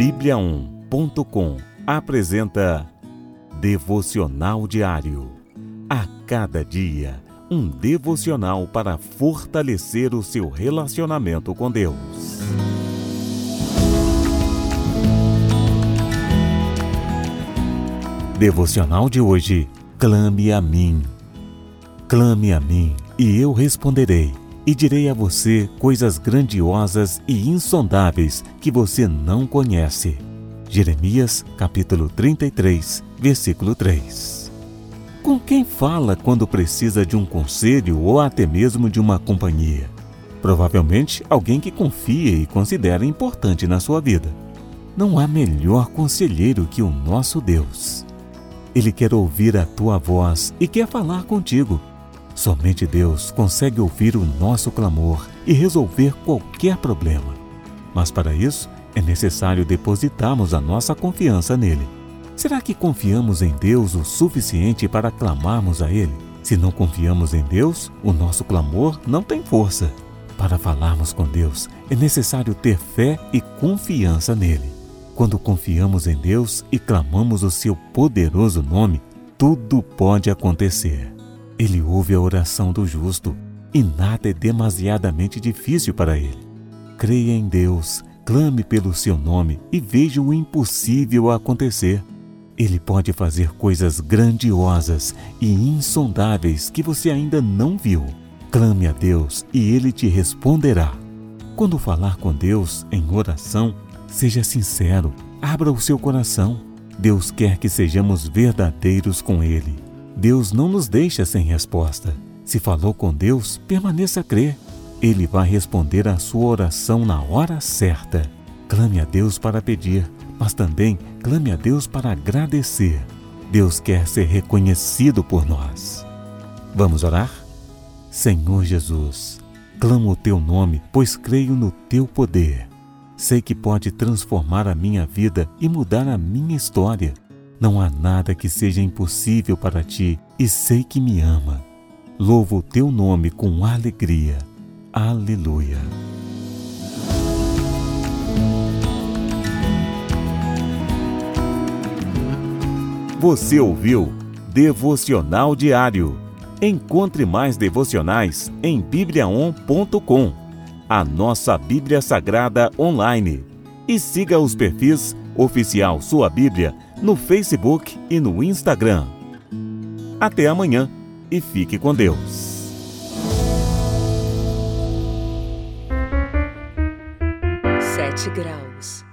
Bíblia1.com apresenta Devocional Diário. A cada dia, um devocional para fortalecer o seu relacionamento com Deus. Devocional de hoje. Clame a mim. Clame a mim e eu responderei e direi a você coisas grandiosas e insondáveis que você não conhece. Jeremias, capítulo 33, versículo 3. Com quem fala quando precisa de um conselho ou até mesmo de uma companhia? Provavelmente alguém que confia e considera importante na sua vida. Não há melhor conselheiro que o nosso Deus. Ele quer ouvir a tua voz e quer falar contigo Somente Deus consegue ouvir o nosso clamor e resolver qualquer problema. Mas para isso, é necessário depositarmos a nossa confiança nele. Será que confiamos em Deus o suficiente para clamarmos a Ele? Se não confiamos em Deus, o nosso clamor não tem força. Para falarmos com Deus, é necessário ter fé e confiança nele. Quando confiamos em Deus e clamamos o seu poderoso nome, tudo pode acontecer. Ele ouve a oração do justo e nada é demasiadamente difícil para ele. Creia em Deus, clame pelo seu nome e veja o impossível acontecer. Ele pode fazer coisas grandiosas e insondáveis que você ainda não viu. Clame a Deus e ele te responderá. Quando falar com Deus em oração, seja sincero, abra o seu coração. Deus quer que sejamos verdadeiros com Ele. Deus não nos deixa sem resposta. Se falou com Deus, permaneça a crer. Ele vai responder a sua oração na hora certa. Clame a Deus para pedir, mas também clame a Deus para agradecer. Deus quer ser reconhecido por nós. Vamos orar? Senhor Jesus, clamo o teu nome, pois creio no teu poder. Sei que pode transformar a minha vida e mudar a minha história. Não há nada que seja impossível para ti e sei que me ama. Louvo o teu nome com alegria. Aleluia. Você ouviu Devocional Diário. Encontre mais devocionais em bibliaon.com, a nossa Bíblia Sagrada online. E siga os perfis Oficial Sua Bíblia no Facebook e no Instagram. Até amanhã e fique com Deus. Sete graus.